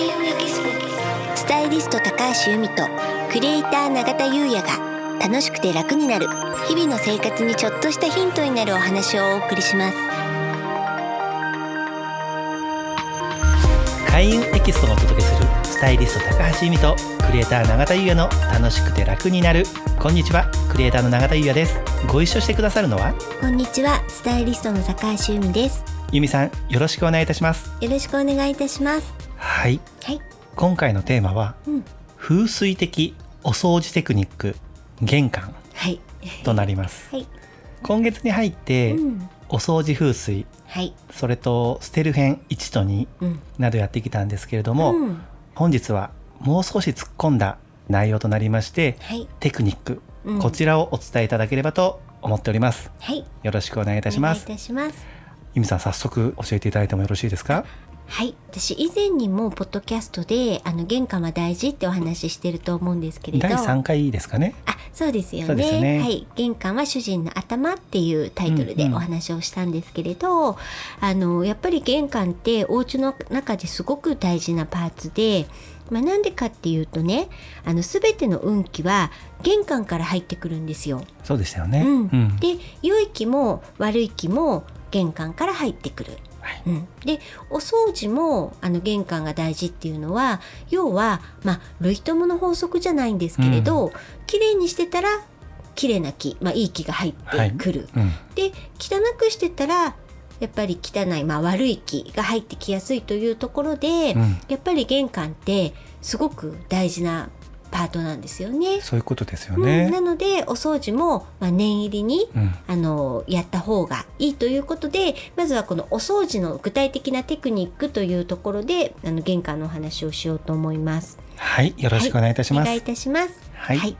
スポスタイリスト高橋由美とクリエイター永田優也が楽しくて楽になる日々の生活にちょっとしたヒントになるお話をお送りします。開運エキスポがお届けするスタイリスト高橋由美とクリエイター永田優也の楽しくて楽になる。こんにちはクリエイターの永田優也です。ご一緒してくださるのは？こんにちはスタイリストの高橋由美です。由美さんよろしくお願いいたします。よろしくお願いいたしますはい。はい。今回のテーマはうん。風水的お掃除テクニック玄関はい。となります。はい。今月に入ってうん。お掃除風水はい。それと捨てる編1と2うん。などやってきたんですけれども、うん。本日はもう少し突っ込んだ内容となりましてはい。テクニック、うん。こちらをお伝えいただければと思っております。はい。よろしくお願いいたします。お願いいたします。由美さん早速教えていただいてもよろしいですか？はい。私以前にもポッドキャストであの玄関は大事ってお話ししてると思うんですけれど。第3回ですかね。あそうですよね。そうですよね。はい、玄関は主人の頭っていうタイトルでうんうん。お話をしたんですけれど、あのやっぱり玄関ってお家の中ですごく大事なパーツで、まあ、なんでかっていうとねあの全ての運気は玄関から入ってくるんですよ。そうでしたよね。うん。で良い気も悪い気も玄関から入ってくる。はい。うん、でお掃除もあの玄関が大事っていうのは要は、まあ、類友の法則じゃないんですけれど、綺麗にしてたら綺麗な気、まあ、いい気が入ってくる。うん。で汚くしてたらやっぱり汚い、まあ、悪い気が入ってきやすいというところで、うん。やっぱり玄関ってすごく大事なパートなんですよね。そういうことですようん、ねなのでお掃除も、まあ、念入りにうん。あのやった方がいいということでまずはこのお掃除の具体的なテクニックというところであの玄関のお話をしようと思います。はい。よろしくお願いいたします。お願いいたします。はい。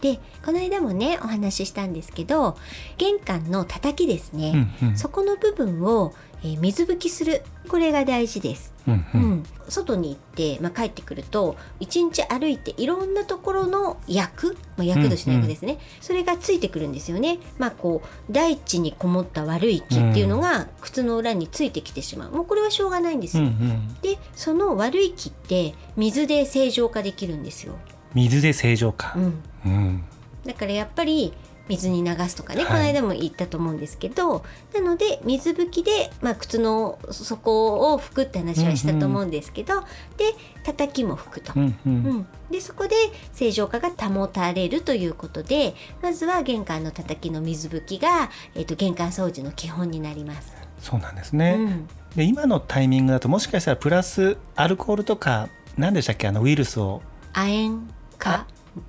でこの間もねお話ししたんですけど玄関の叩きですね、うんうん。そこの部分を、えー水拭きする。これが大事です。うんううん。ん、外に行って、まあ、帰ってくると一日歩いていろんなところの役、まあ、役年の役ですね、それがついてくるんですよね。まあこう大地にこもった悪い気っていうのが靴の裏についてきてしまう。もうこれはしょうがないんですよ。うんうん。でその悪い気って水で正常化できるんですよ。水で正常化。うん、うん。だからやっぱり水に流すとかね、はい。この間も言ったと思うんですけどなので水拭きで、まあ、靴の底を拭くって話はしたと思うんですけど、で叩きも拭くと。うんううん。ん、でそこで正常化が保たれるということでまずは玄関の叩きの水拭きが、えっと玄関掃除の基本になります。そうなんですね、うん、で今のタイミングだともしかしたらプラスアルコールとか何でしたっけ？あのウイルスを。亜鉛か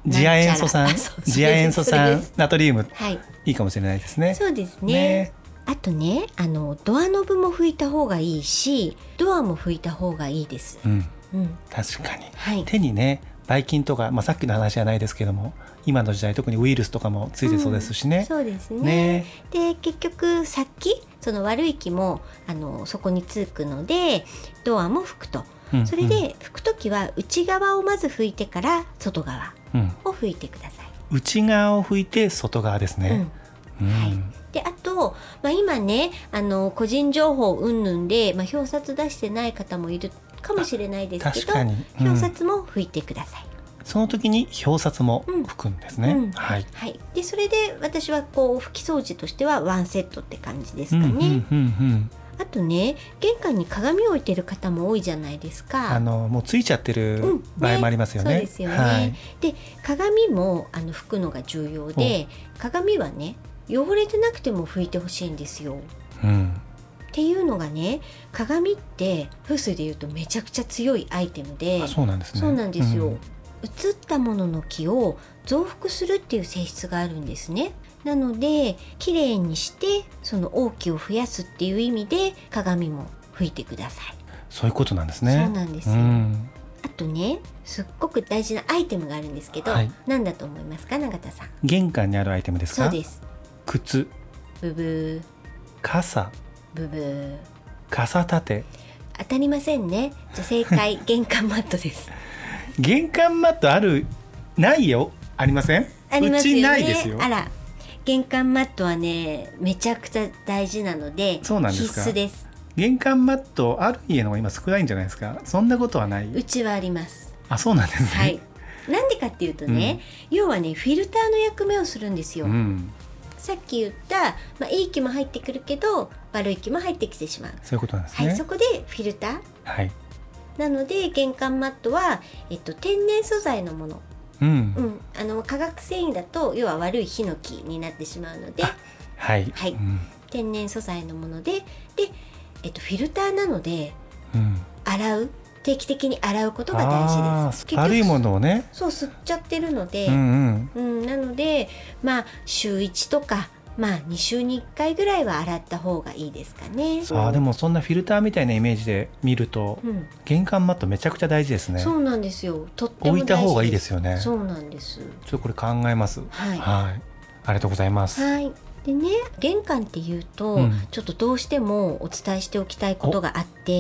次亜塩素酸次亜塩素酸ナトリウム。はい。いいかもしれないですね。そうですね。ね。あとねあのドアノブも拭いた方がいいしドアも拭いた方がいいです。うん、うん、確かに。はい。手にねばい菌とか、まあ、さっきの話じゃないですけども今の時代特にウイルスとかもついてそうですしね。そうですね。ね。で結局さっきその悪い気もあのそこにつくのでドアも拭くとうんそれで拭く時は内側をまず拭いてから外側うんを拭いてください。内側を拭いて外側ですね。うんはいであと、まあ、今ねあの個人情報云々で、まあ、表札出してない方もいるかもしれないですけど表札も拭いてください。その時に表札も拭くんですね。うんはい。はい、でそれで私はこう拭き掃除としてはワンセットって感じですかね。うんうんうんうんあとね玄関に鏡を置いてる方も多いじゃないですか。あのもうついちゃってうんるね場合もありますよね。そうですよね。はい。で鏡もあの拭くのが重要で鏡はね汚れてなくても拭いてほしいんですよ。うん。っていうのがね鏡って風水でいうとめちゃくちゃ強いアイテムであそうなんですね。そうなんですよ、うん映ったものの気を増幅するっていう性質があるんですね。なので綺麗にしてその王気を増やすっていう意味で鏡も拭いてください。そういうことなんですね。そうなんですよ。ん。あとねすっごく大事なアイテムがあるんですけど、はい。何だと思いますか永田さん？玄関にあるアイテムですか？そうです。靴、ブブー。傘、ブブー。傘立て、当たりませんね。じゃあ正解。玄関マットです玄関マットあるないよ。ありません？ありますよね。うちないですよ。あら。玄関マットはねめちゃくちゃ大事なのでそうなんですか。必須です。玄関マットある家の方が今少ないんじゃないですか？そんなことはない？うちはあります。あそうなんですね。はい。なんでかっていうとね、要はねフィルターの役目をするんですよ、うん。さっき言った、まあ、いい気も入ってくるけど悪い気も入ってきてしまう、そういうことなんですはい、ねそこでフィルター。はいなので玄関マットは、えっと、天然素材のもの、うん、うん、あの化学繊維だと要は悪いヒノキになってしまうのであはい。はい。うん。天然素材のものでで、えっと、フィルターなのでうん。洗う。定期的に洗うことが大事あです。ー悪いものをね。そう吸っちゃってるので、うんうん。うん、なのでまあ週1とかまあ2週に1回ぐらいは洗った方がいいですかね。あーでもそんなフィルターみたいなイメージで見るとうん、玄関マットめちゃくちゃ大事ですねそうなんですよ。とっても大事置いた方がいいですよねちょそうなんです。っとこれ考えますはい。はいありがとうございますはい。でね、玄関っていうと、うんちょっとどうしてもお伝えしておきたいことがあって、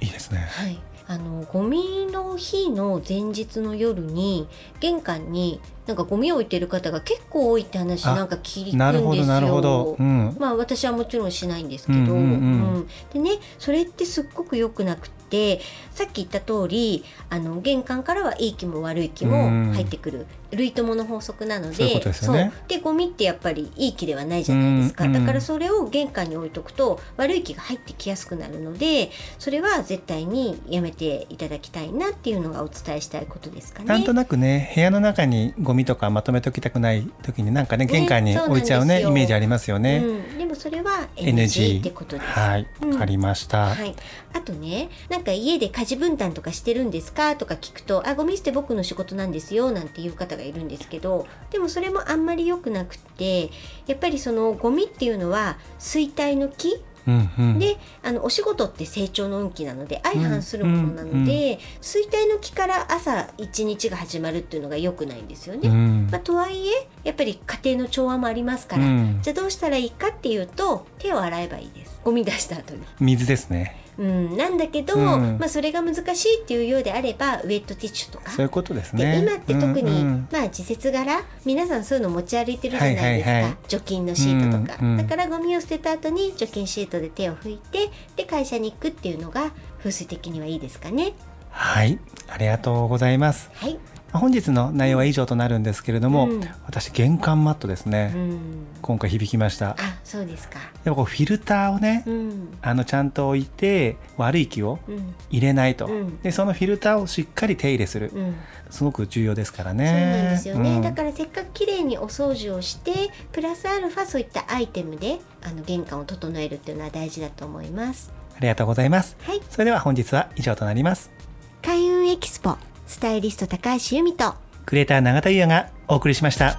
いいですねはい。あのゴミの日の前日の夜に玄関になんかゴミを置いてる方が結構多いって話あなんか聞くんですよ。うん。まあ私はもちろんしないんですけど、うんうんうんでねそれってすっごく良くなくってさっき言った通りあの玄関からはいい気も悪い気も入ってくる、類友の法則なのででゴミってやっぱりいい気ではないじゃないですか、うんうんだからそれを玄関に置いとくと悪い気が入ってきやすくなるのでそれは絶対にやめていただきたいなっていうのがお伝えしたいことですかね。なんとなくね部屋の中にゴミとかまとめておきたくない時になんかね玄関に置いちゃうねですよイメージありますよね、うん、でもそれは NG ってことです。はい。うん。わかりました、はい、あとねなんか家で家事分担とかしてるんですかとか聞くと「あゴミ捨て僕の仕事なんですよ」なんていう方がいるんですけどでもそれもあんまり良くなくってやっぱりそのゴミっていうのは衰退の木うんうん。であのお仕事って成長の運気なので相反するものなので、うんうん。衰退の木から朝一日が始まるっていうのが良くないんですよね。うん。まあ、とはいえやっぱり家庭の調和もありますから、うん。じゃあどうしたらいいかっていうと手を洗えばいいです。ゴミ出した後に。水ですね。うん、なんだけど、うん。まあ、それが難しいっていうようであればウェットティッシュとか。そういうことですでね今って特に、うん。うんまあ季節柄皆さんそういうの持ち歩いてるじゃないですか、はいはいはい。除菌のシートとか、うんうん。だからゴミを捨てた後に除菌シートで手を拭いてで会社に行くっていうのが風水的にはいいですかね。はい。ありがとうございます。はい、本日の内容は以上となるんですけれども、うん。私玄関マットですね、うん、今回響きました。あそうですか。でもこうフィルターをね、うん。あのちゃんと置いて悪い気をうん。入れないと、うん。でそのフィルターをしっかり手入れする、うん。すごく重要ですからそうなんねですよね、うん。だからせっかく綺麗にお掃除をしてプラスアルファそういったアイテムであの玄関を整えるっていうのは大事だと思います。ありがとうございます。はい。それでは本日は以上となります。開運エキスポスタイリスト高橋由美とクリエイター永田優也がお送りしました。